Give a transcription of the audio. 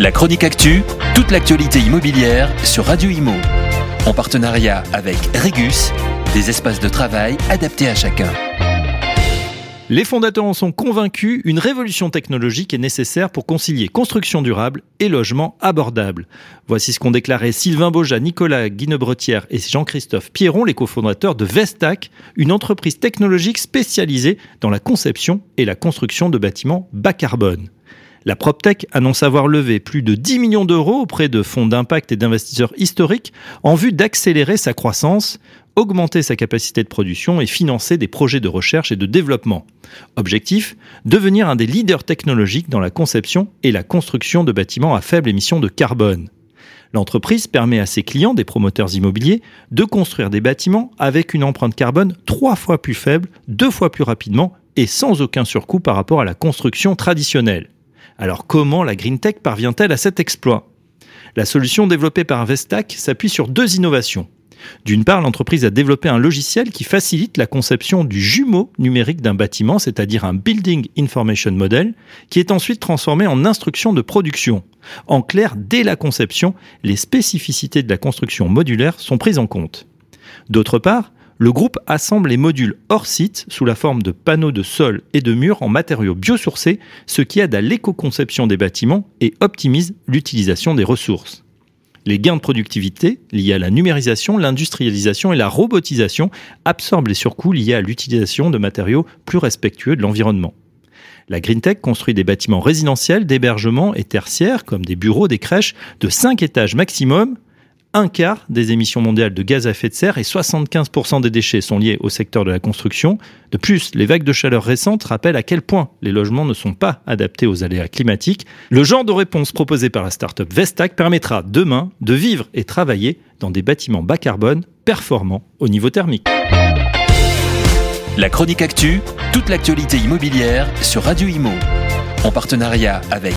La chronique actu, toute l'actualité immobilière sur Radio Imo. En partenariat avec Regus, des espaces de travail adaptés à chacun. Les fondateurs en sont convaincus, une révolution technologique est nécessaire pour concilier construction durable et logement abordable. Voici ce qu'ont déclaré Sylvain Beauja, Nicolas Guinebretière et Jean-Christophe Pierron, les cofondateurs de Vestac, une entreprise technologique spécialisée dans la conception et la construction de bâtiments bas carbone. La PropTech annonce avoir levé plus de 10 millions d'euros auprès de fonds d'impact et d'investisseurs historiques en vue d'accélérer sa croissance, augmenter sa capacité de production et financer des projets de recherche et de développement. Objectif devenir un des leaders technologiques dans la conception et la construction de bâtiments à faible émission de carbone. L'entreprise permet à ses clients, des promoteurs immobiliers, de construire des bâtiments avec une empreinte carbone trois fois plus faible, deux fois plus rapidement et sans aucun surcoût par rapport à la construction traditionnelle. Alors comment la Green Tech parvient-elle à cet exploit? La solution développée par Vestac s'appuie sur deux innovations. D'une part, l'entreprise a développé un logiciel qui facilite la conception du jumeau numérique d'un bâtiment, c'est-à-dire un Building Information Model, qui est ensuite transformé en instruction de production. En clair, dès la conception, les spécificités de la construction modulaire sont prises en compte. D'autre part, le groupe assemble les modules hors site sous la forme de panneaux de sol et de murs en matériaux biosourcés, ce qui aide à l'éco-conception des bâtiments et optimise l'utilisation des ressources. Les gains de productivité liés à la numérisation, l'industrialisation et la robotisation absorbent les surcoûts liés à l'utilisation de matériaux plus respectueux de l'environnement. La Green Tech construit des bâtiments résidentiels, d'hébergement et tertiaires, comme des bureaux, des crèches, de 5 étages maximum, un quart des émissions mondiales de gaz à effet de serre et 75% des déchets sont liés au secteur de la construction. De plus, les vagues de chaleur récentes rappellent à quel point les logements ne sont pas adaptés aux aléas climatiques. Le genre de réponse proposée par la start-up Vestac permettra demain de vivre et travailler dans des bâtiments bas carbone performants au niveau thermique. La chronique actu, toute l'actualité immobilière sur Radio Imo. En partenariat avec